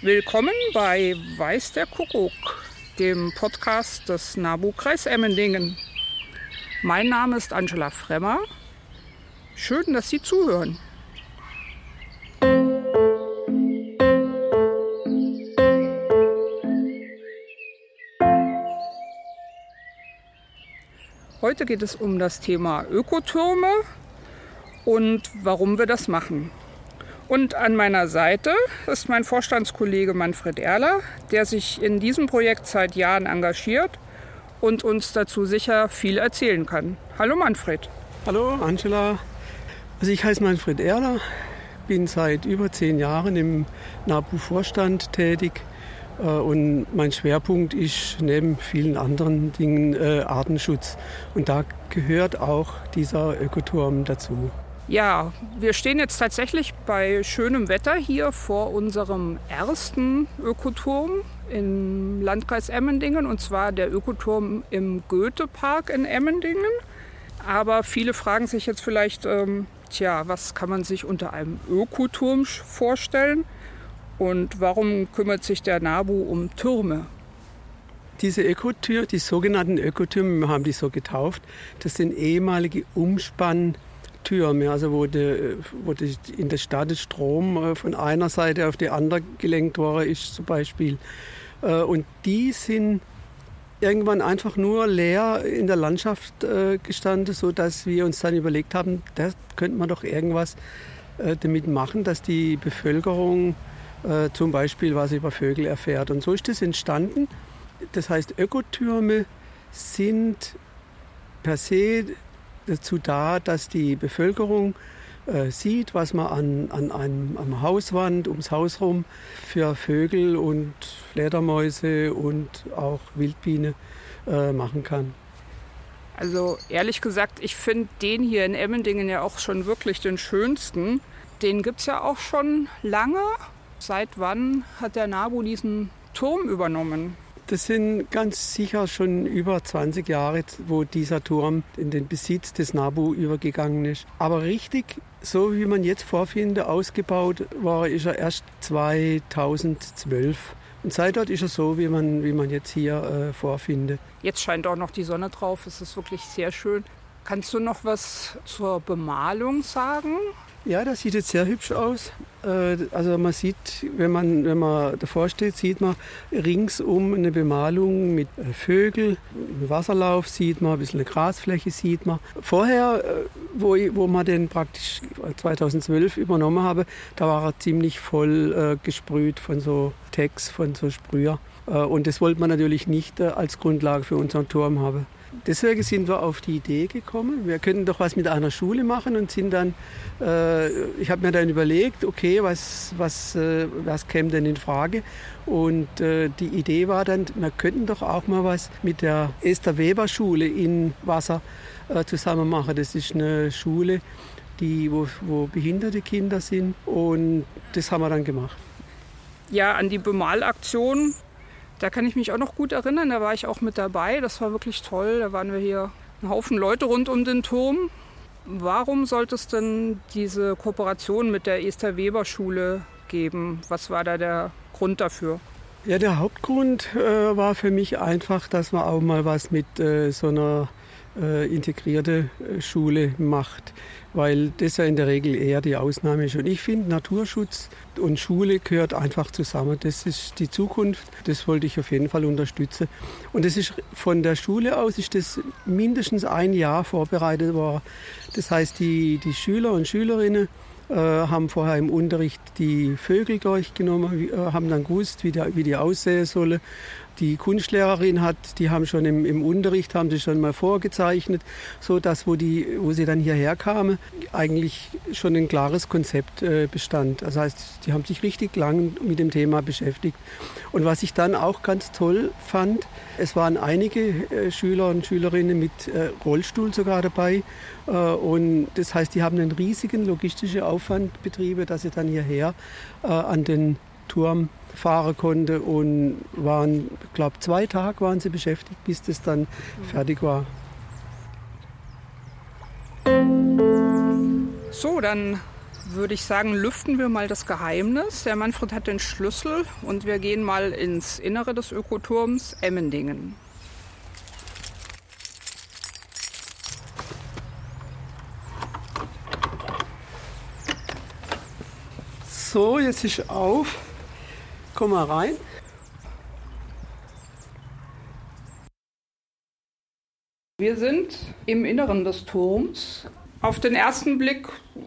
Willkommen bei Weiß der Kuckuck, dem Podcast des NABU Kreis Emmendingen. Mein Name ist Angela Fremmer. Schön, dass Sie zuhören. Heute geht es um das Thema Ökotürme und warum wir das machen. Und an meiner Seite ist mein Vorstandskollege Manfred Erler, der sich in diesem Projekt seit Jahren engagiert und uns dazu sicher viel erzählen kann. Hallo Manfred. Hallo Angela. Also ich heiße Manfred Erler, bin seit über zehn Jahren im NABU-Vorstand tätig äh, und mein Schwerpunkt ist neben vielen anderen Dingen äh, Artenschutz. Und da gehört auch dieser Ökoturm dazu. Ja, wir stehen jetzt tatsächlich bei schönem Wetter hier vor unserem ersten Ökoturm im Landkreis Emmendingen und zwar der Ökoturm im Goethe-Park in Emmendingen. Aber viele fragen sich jetzt vielleicht, ähm, tja, was kann man sich unter einem Ökoturm vorstellen und warum kümmert sich der NABU um Türme? Diese Ökotür, die sogenannten Ökotürme, wir haben die so getauft, das sind ehemalige Umspann- Türme, also wo, de, wo de in der Stadt Strom äh, von einer Seite auf die andere gelenkt worden ist zum Beispiel. Äh, und die sind irgendwann einfach nur leer in der Landschaft äh, gestanden, sodass wir uns dann überlegt haben, da könnte man doch irgendwas damit machen, dass die Bevölkerung zum Beispiel was über Vögel erfährt. Und so ist das entstanden. Das heißt, Ökotürme sind per se dazu da, dass die Bevölkerung äh, sieht, was man an, an einem am Hauswand, ums Haus herum für Vögel und Fledermäuse und auch Wildbiene äh, machen kann. Also ehrlich gesagt, ich finde den hier in Emmendingen ja auch schon wirklich den schönsten. Den gibt es ja auch schon lange. Seit wann hat der NABU diesen Turm übernommen? Das sind ganz sicher schon über 20 Jahre, wo dieser Turm in den Besitz des NABU übergegangen ist. Aber richtig, so wie man jetzt vorfindet, ausgebaut war, ist er erst 2012. Und seit dort ist er so, wie man, wie man jetzt hier äh, vorfindet. Jetzt scheint auch noch die Sonne drauf. Es ist wirklich sehr schön. Kannst du noch was zur Bemalung sagen? Ja, das sieht jetzt sehr hübsch aus. Äh, also man sieht, wenn man, wenn man davor steht, sieht man ringsum eine Bemalung mit äh, Vögeln, Wasserlauf sieht man, ein bisschen eine Grasfläche sieht man. Vorher, äh, wo, wo man den praktisch 2012 übernommen habe, da war er ziemlich voll gesprüht von so Text, von so Sprüher. Und das wollte man natürlich nicht als Grundlage für unseren Turm haben. Deswegen sind wir auf die Idee gekommen, wir könnten doch was mit einer Schule machen und sind dann, äh, ich habe mir dann überlegt, okay, was, was, äh, was käme denn in Frage? Und äh, die Idee war dann, wir könnten doch auch mal was mit der Esther Weber Schule in Wasser äh, zusammen machen. Das ist eine Schule, die, wo, wo behinderte Kinder sind und das haben wir dann gemacht. Ja, an die Bemalaktion da kann ich mich auch noch gut erinnern, da war ich auch mit dabei. Das war wirklich toll. Da waren wir hier ein Haufen Leute rund um den Turm. Warum sollte es denn diese Kooperation mit der Esther Weber Schule geben? Was war da der Grund dafür? Ja, der Hauptgrund äh, war für mich einfach, dass man auch mal was mit äh, so einer integrierte äh, Schule macht, weil das ja in der Regel eher die Ausnahme ist. Und ich finde, Naturschutz und Schule gehört einfach zusammen. Das ist die Zukunft, das wollte ich auf jeden Fall unterstützen. Und das ist von der Schule aus ist das mindestens ein Jahr vorbereitet worden. Das heißt, die, die Schüler und Schülerinnen äh, haben vorher im Unterricht die Vögel durchgenommen, äh, haben dann gewusst, wie, der, wie die aussehen sollen, die Kunstlehrerin hat, die haben schon im, im Unterricht, haben sie schon mal vorgezeichnet, so dass, wo, die, wo sie dann hierher kamen, eigentlich schon ein klares Konzept äh, bestand. Das heißt, die haben sich richtig lang mit dem Thema beschäftigt. Und was ich dann auch ganz toll fand, es waren einige äh, Schüler und Schülerinnen mit äh, Rollstuhl sogar dabei. Äh, und das heißt, die haben einen riesigen logistischen Aufwand betrieben, dass sie dann hierher äh, an den Turm fahren konnte und waren, ich glaube, zwei Tage waren sie beschäftigt, bis das dann fertig war. So, dann würde ich sagen, lüften wir mal das Geheimnis. Der Manfred hat den Schlüssel und wir gehen mal ins Innere des Ökoturms Emmendingen. So, jetzt ist auf. Komm mal rein. Wir sind im Inneren des Turms. Auf den ersten Blick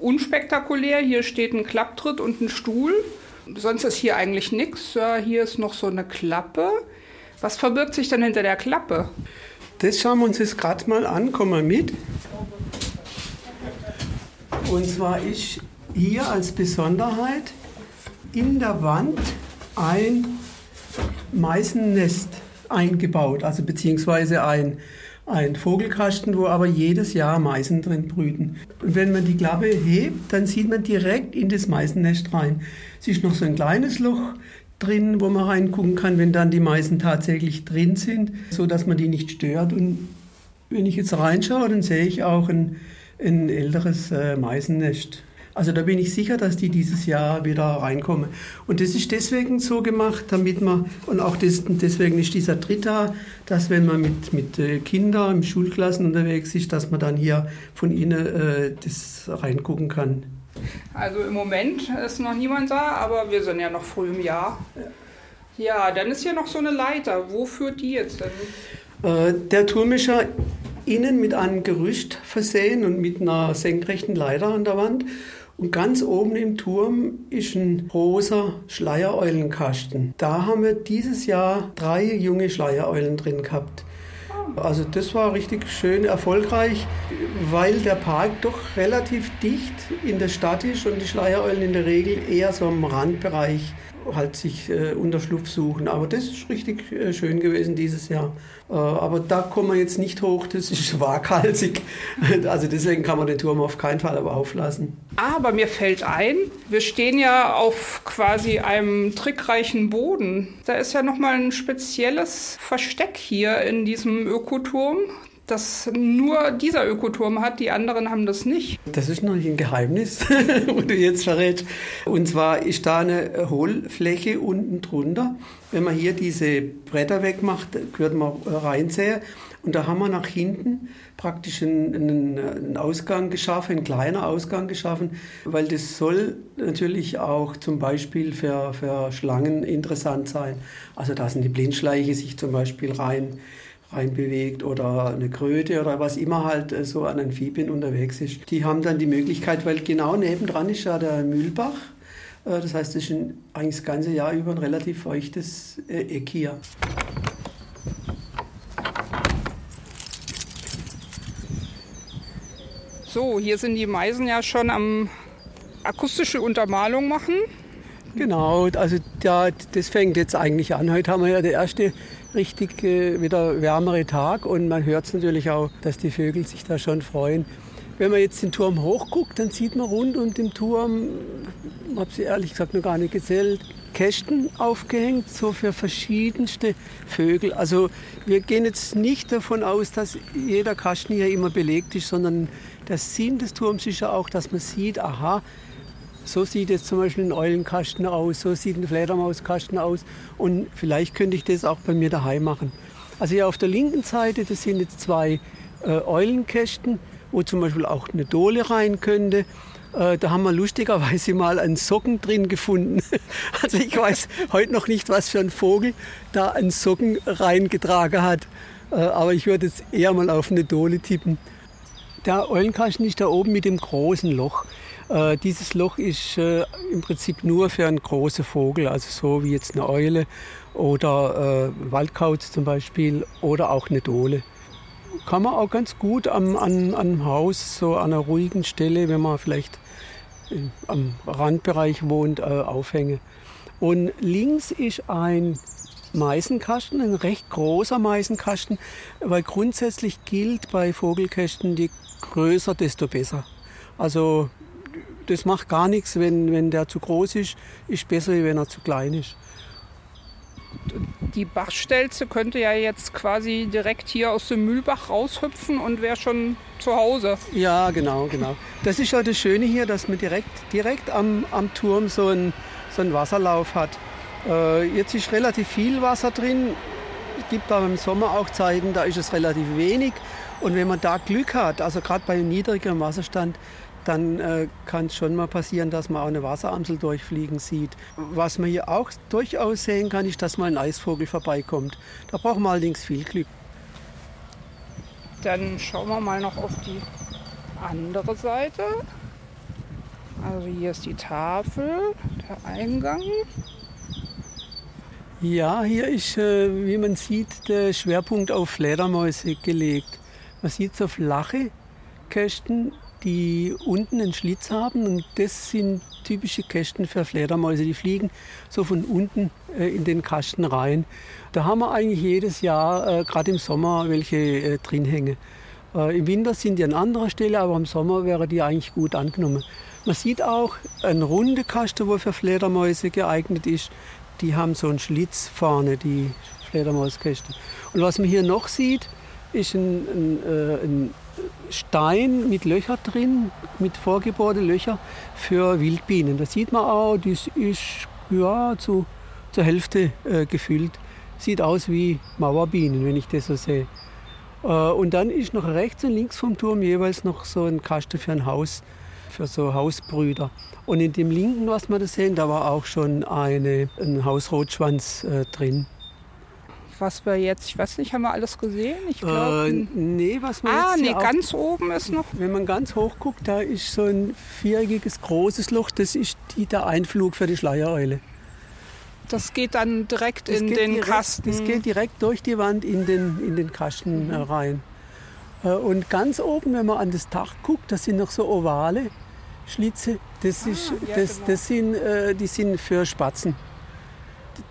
unspektakulär. Hier steht ein Klapptritt und ein Stuhl. Sonst ist hier eigentlich nichts. Hier ist noch so eine Klappe. Was verbirgt sich denn hinter der Klappe? Das schauen wir uns jetzt gerade mal an. Komm mal mit. Und zwar ist hier als Besonderheit in der Wand ein Meisennest eingebaut, also beziehungsweise ein ein Vogelkasten, wo aber jedes Jahr Meisen drin brüten. Und wenn man die Klappe hebt, dann sieht man direkt in das Meisennest rein. Es ist noch so ein kleines Loch drin, wo man reingucken kann, wenn dann die Meisen tatsächlich drin sind, so dass man die nicht stört. Und wenn ich jetzt reinschaue, dann sehe ich auch ein, ein älteres äh, Meisennest. Also da bin ich sicher, dass die dieses Jahr wieder reinkommen. Und das ist deswegen so gemacht, damit man, und auch das, deswegen ist dieser Tritt da, dass wenn man mit, mit äh, Kindern im Schulklassen unterwegs ist, dass man dann hier von ihnen äh, das reingucken kann. Also im Moment ist noch niemand da, aber wir sind ja noch früh im Jahr. Ja, dann ist hier noch so eine Leiter. Wo führt die jetzt denn? Äh, der Turm ist ja innen mit einem Gerüst versehen und mit einer senkrechten Leiter an der Wand. Und ganz oben im Turm ist ein großer Schleiereulenkasten. Da haben wir dieses Jahr drei junge Schleiereulen drin gehabt. Also das war richtig schön erfolgreich, weil der Park doch relativ dicht in der Stadt ist und die Schleiereulen in der Regel eher so im Randbereich halt sich äh, Unterschlupf suchen. Aber das ist richtig äh, schön gewesen dieses Jahr. Äh, aber da kommen wir jetzt nicht hoch, das ist waghalsig. Also deswegen kann man den Turm auf keinen Fall aber auflassen. Aber mir fällt ein, wir stehen ja auf quasi einem trickreichen Boden. Da ist ja nochmal ein spezielles Versteck hier in diesem Ökoturm das nur dieser Ökoturm hat, die anderen haben das nicht. Das ist noch ein Geheimnis, wo du jetzt verrätst. Und zwar ist da eine Hohlfläche unten drunter. Wenn man hier diese Bretter wegmacht, wird man reinsehen. Und da haben wir nach hinten praktisch einen, einen, Ausgang geschaffen, einen kleinen Ausgang geschaffen, weil das soll natürlich auch zum Beispiel für, für Schlangen interessant sein. Also da sind die Blindschleiche sich zum Beispiel rein reinbewegt oder eine Kröte oder was immer halt äh, so an Amphibien unterwegs ist. Die haben dann die Möglichkeit, weil genau nebendran ist ja der Mühlbach. Äh, das heißt, es ist eigentlich das ganze Jahr über ein relativ feuchtes äh, Eck hier. So, hier sind die Meisen ja schon am akustische Untermalung machen. Genau, also ja, das fängt jetzt eigentlich an. Heute haben wir ja der erste richtig äh, wieder wärmere Tag und man hört es natürlich auch, dass die Vögel sich da schon freuen. Wenn man jetzt den Turm hochguckt, dann sieht man rund um den Turm, ich habe sie ehrlich gesagt noch gar nicht gezählt, Kästen aufgehängt, so für verschiedenste Vögel. Also wir gehen jetzt nicht davon aus, dass jeder Kasten hier immer belegt ist, sondern der Sinn des Turms ist ja auch, dass man sieht, aha, so sieht jetzt zum Beispiel ein Eulenkasten aus, so sieht ein Fledermauskasten aus und vielleicht könnte ich das auch bei mir daheim machen. Also hier auf der linken Seite, das sind jetzt zwei äh, Eulenkästen, wo zum Beispiel auch eine Dole rein könnte. Äh, da haben wir lustigerweise mal einen Socken drin gefunden. Also ich weiß heute noch nicht, was für ein Vogel da einen Socken reingetragen hat. Äh, aber ich würde jetzt eher mal auf eine Dole tippen. Der Eulenkasten ist da oben mit dem großen Loch. Äh, dieses Loch ist äh, im Prinzip nur für einen großen Vogel, also so wie jetzt eine Eule oder äh, Waldkauz zum Beispiel oder auch eine Dole. Kann man auch ganz gut am, an, am Haus, so an einer ruhigen Stelle, wenn man vielleicht am Randbereich wohnt, äh, aufhängen. Und links ist ein Meisenkasten, ein recht großer Meisenkasten, weil grundsätzlich gilt bei Vogelkästen, je größer, desto besser. Also das macht gar nichts, wenn, wenn der zu groß ist, ist besser, wenn er zu klein ist. Die Bachstelze könnte ja jetzt quasi direkt hier aus dem Mühlbach raushüpfen und wäre schon zu Hause. Ja, genau, genau. Das ist ja das Schöne hier, dass man direkt, direkt am, am Turm so einen, so einen Wasserlauf hat. Äh, jetzt ist relativ viel Wasser drin. Es gibt aber im Sommer auch Zeiten, da ist es relativ wenig. Und wenn man da Glück hat, also gerade bei niedrigerem Wasserstand, dann äh, kann es schon mal passieren, dass man auch eine Wasseramsel durchfliegen sieht. Was man hier auch durchaus sehen kann, ist, dass mal ein Eisvogel vorbeikommt. Da braucht man allerdings viel Glück. Dann schauen wir mal noch auf die andere Seite. Also hier ist die Tafel, der Eingang. Ja, hier ist, äh, wie man sieht, der Schwerpunkt auf Fledermäuse gelegt. Man sieht so flache Kästen, die unten einen Schlitz haben und das sind typische Kästen für Fledermäuse. Die fliegen so von unten äh, in den Kasten rein. Da haben wir eigentlich jedes Jahr, äh, gerade im Sommer, welche äh, drin hängen. Äh, Im Winter sind die an anderer Stelle, aber im Sommer wäre die eigentlich gut angenommen. Man sieht auch eine runde Kaste, wo für Fledermäuse geeignet ist. Die haben so einen Schlitz vorne, die Fledermauskäste. Und was man hier noch sieht, ist ein, ein, äh, ein Stein mit Löchern drin, mit vorgebohrten Löchern für Wildbienen. Das sieht man auch, das ist ja, zu, zur Hälfte äh, gefüllt. Sieht aus wie Mauerbienen, wenn ich das so sehe. Äh, und dann ist noch rechts und links vom Turm jeweils noch so ein Kasten für ein Haus, für so Hausbrüder. Und in dem linken, was wir da sehen, da war auch schon eine, ein Hausrotschwanz äh, drin was wir jetzt, ich weiß nicht, haben wir alles gesehen? Ich glaube. Äh, nee, was man Ah, jetzt nee, ganz oben ist noch. Wenn man ganz hoch guckt, da ist so ein viereckiges großes Loch, das ist die, der Einflug für die Schleiereule. Das geht dann direkt Das in den direkt, Kasten. Das geht direkt durch die Wand in den, in den Kasten äh, rein. Äh, Und ganz oben, wenn man an das Dach guckt, das sind noch so ovale Schlitze. Das, ist, ja, das, genau. das sind, äh, die sind für Spatzen.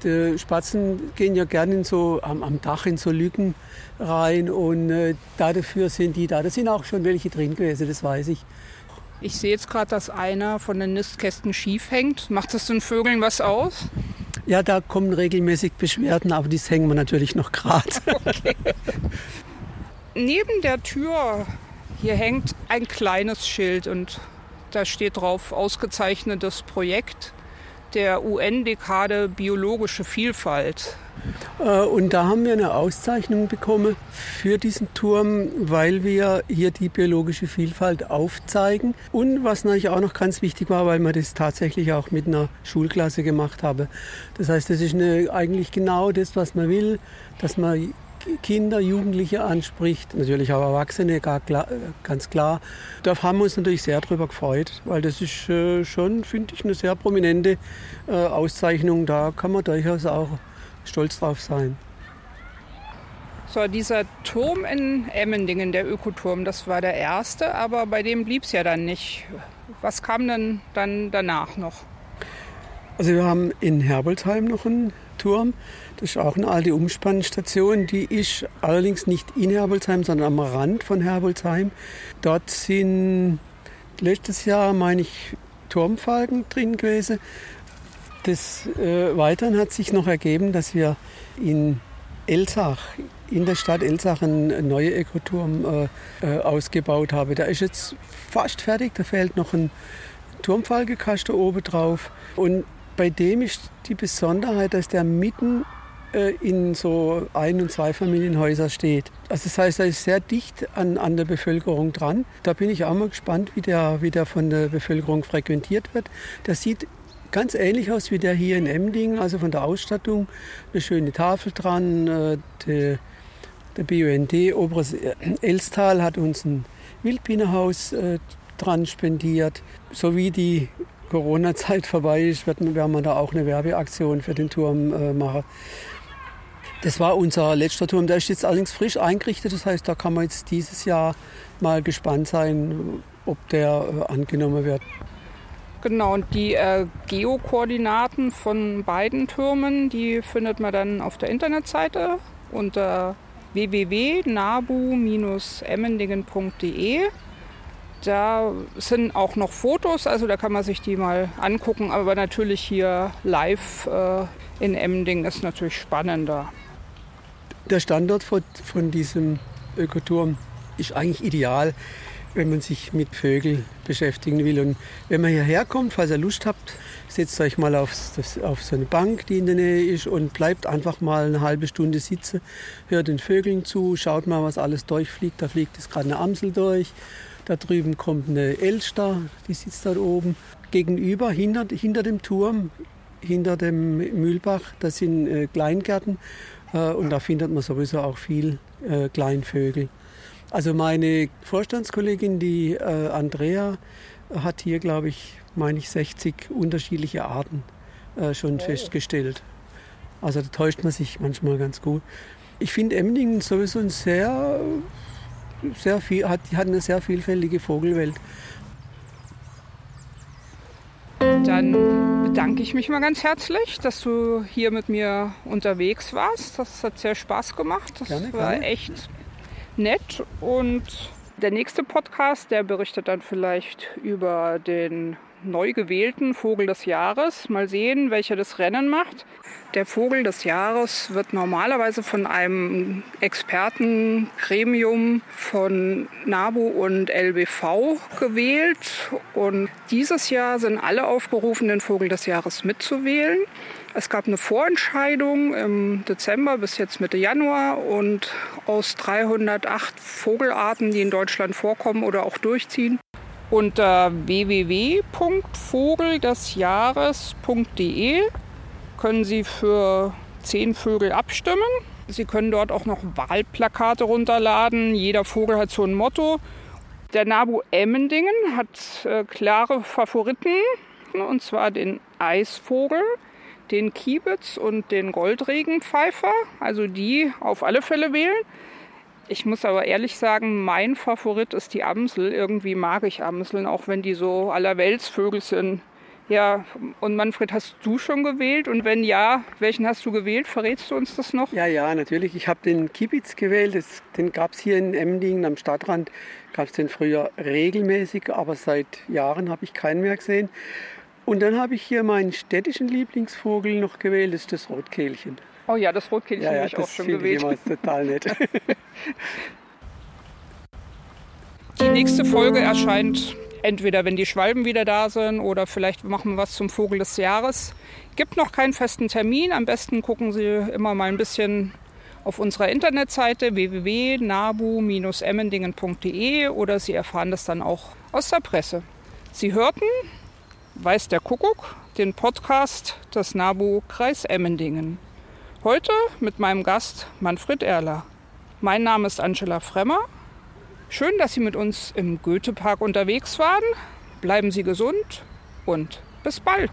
Die Spatzen gehen ja gerne in so, am, am Dach in so Lücken rein und äh, dafür sind die da. Da sind auch schon welche drin gewesen, das weiß ich. Ich sehe jetzt gerade, dass einer von den Nistkästen schief hängt. Macht das den Vögeln was aus? Ja, da kommen regelmäßig Beschwerden, aber das hängen wir natürlich noch gerade. Neben der Tür hier hängt ein kleines Schild und da steht drauf ausgezeichnetes Projekt der UN-Dekade biologische Vielfalt. Äh, Und da haben wir eine Auszeichnung bekommen für diesen Turm, weil wir hier die biologische Vielfalt aufzeigen. Und was natürlich auch noch ganz wichtig war, weil wir das tatsächlich auch mit einer Schulklasse gemacht haben. Das heißt, das ist eine, eigentlich genau das, was man will, dass man Kinder, Jugendliche anspricht, natürlich auch Erwachsene, gar klar, ganz klar. Da haben wir uns natürlich sehr darüber gefreut, weil das ist äh, schon, finde ich, eine sehr prominente äh, Auszeichnung. Da kann man durchaus auch stolz drauf sein. So, dieser Turm in Emmendingen, der Ökoturm, das war der erste, aber bei dem blieb es ja dann nicht. Was kam denn dann danach noch? Also wir haben in Herbolzheim noch einen Turm. Das ist auch eine alte Umspannstation. Die ist allerdings nicht in Herbolzheim, sondern am Rand von Herbolzheim. Dort sind letztes Jahr, meine ich, Turmfalken drin gewesen. Des äh, Weiteren hat sich noch ergeben, dass wir in Elsach, in der Stadt Elsach, einen neuen Ökoturm äh, äh, ausgebaut haben. Der ist jetzt fast fertig. Da fehlt noch ein Turmfalkekasten oben drauf. Und bei dem ist die Besonderheit, dass der mitten äh, in so Ein- und Zweifamilienhäuser steht. Also das heißt, er ist sehr dicht an, an der Bevölkerung dran. Da bin ich auch mal gespannt, wie der, wie der von der Bevölkerung frequentiert wird. Der sieht ganz ähnlich aus wie der hier in Emding, also von der Ausstattung. Eine schöne Tafel dran. Äh, der, der BUND Oberes Elstal hat uns ein Wildbienenhaus äh, dran spendiert. So wie die Corona-Zeit vorbei ist, werden wir da auch eine Werbeaktion für den Turm äh, machen. Das war unser letzter Turm. Der ist jetzt allerdings frisch eingerichtet. Das heißt, da kann man jetzt dieses Jahr mal gespannt sein, ob der äh, angenommen wird. Genau, und die äh, Geokoordinaten von beiden Türmen, die findet man dann auf der Internetseite unter www.nabu-emmendingen.de. Da sind auch noch Fotos, also da kann man sich die mal angucken. Aber natürlich hier live äh, in Emding ist natürlich spannender. Der Standort von, von diesem Ökoturm ist eigentlich ideal, wenn man sich mit Vögeln beschäftigen will. Und wenn man hierher kommt, falls ihr Lust habt, setzt euch mal auf, das, auf so eine Bank, die in der Nähe ist und bleibt einfach mal eine halbe Stunde sitzen, hört den Vögeln zu, schaut mal, was alles durchfliegt. Da fliegt jetzt gerade eine Amsel durch da drüben kommt eine Elster, die sitzt dort oben. Gegenüber, hinter, hinter dem Turm, hinter dem Mühlbach, das sind äh, Kleingärten. Äh, und da findet man sowieso auch viel äh, Kleinvögel. Also meine Vorstandskollegin, die äh, Andrea, hat hier, glaube ich, meine ich, 60 unterschiedliche Arten äh, schon oh. festgestellt. Also da täuscht man sich manchmal ganz gut. Ich finde Emdingen sowieso ein sehr sehr viel, hat, hat eine sehr vielfältige Vogelwelt. Dann bedanke ich mich mal ganz herzlich, dass du hier mit mir unterwegs warst. Das hat sehr Spaß gemacht. Das gerne, war gerne. echt nett. Und der nächste Podcast, der berichtet dann vielleicht über den neu gewählten Vogel des Jahres. Mal sehen, welcher das Rennen macht. Der Vogel des Jahres wird normalerweise von einem Expertengremium von NABU und LBV gewählt. Und dieses Jahr sind alle aufgerufen, den Vogel des Jahres mitzuwählen. Es gab eine Vorentscheidung im Dezember bis jetzt Mitte Januar und aus 308 Vogelarten, die in Deutschland vorkommen oder auch durchziehen, unter www.vogeldesjahres.de können Sie für zehn Vögel abstimmen. Sie können dort auch noch Wahlplakate runterladen. Jeder Vogel hat so ein Motto. Der Nabu Emmendingen hat äh, klare Favoriten, und zwar den Eisvogel, den Kiebitz und den Goldregenpfeifer. Also die auf alle Fälle wählen. Ich muss aber ehrlich sagen, mein Favorit ist die Amsel. Irgendwie mag ich Amseln, auch wenn die so allerweltsvögel sind. Ja, und Manfred, hast du schon gewählt? Und wenn ja, welchen hast du gewählt? Verrätst du uns das noch? Ja, ja, natürlich. Ich habe den Kibitz gewählt. Das, den gab es hier in Emdingen am Stadtrand. Gab es den früher regelmäßig, aber seit Jahren habe ich keinen mehr gesehen. Und dann habe ich hier meinen städtischen Lieblingsvogel noch gewählt. Das ist das Rotkehlchen. Oh ja, das Rotkehlchen ja, ja, habe ich auch schon gewählt. Ich immer total nett. Die nächste Folge erscheint entweder, wenn die Schwalben wieder da sind oder vielleicht machen wir was zum Vogel des Jahres. Gibt noch keinen festen Termin. Am besten gucken Sie immer mal ein bisschen auf unserer Internetseite www.nabu-emmendingen.de oder Sie erfahren das dann auch aus der Presse. Sie hörten Weiß der Kuckuck, den Podcast des NABU Kreis Emmendingen. Heute mit meinem Gast Manfred Erler. Mein Name ist Angela Fremmer. Schön, dass Sie mit uns im Goethe-Park unterwegs waren. Bleiben Sie gesund und bis bald.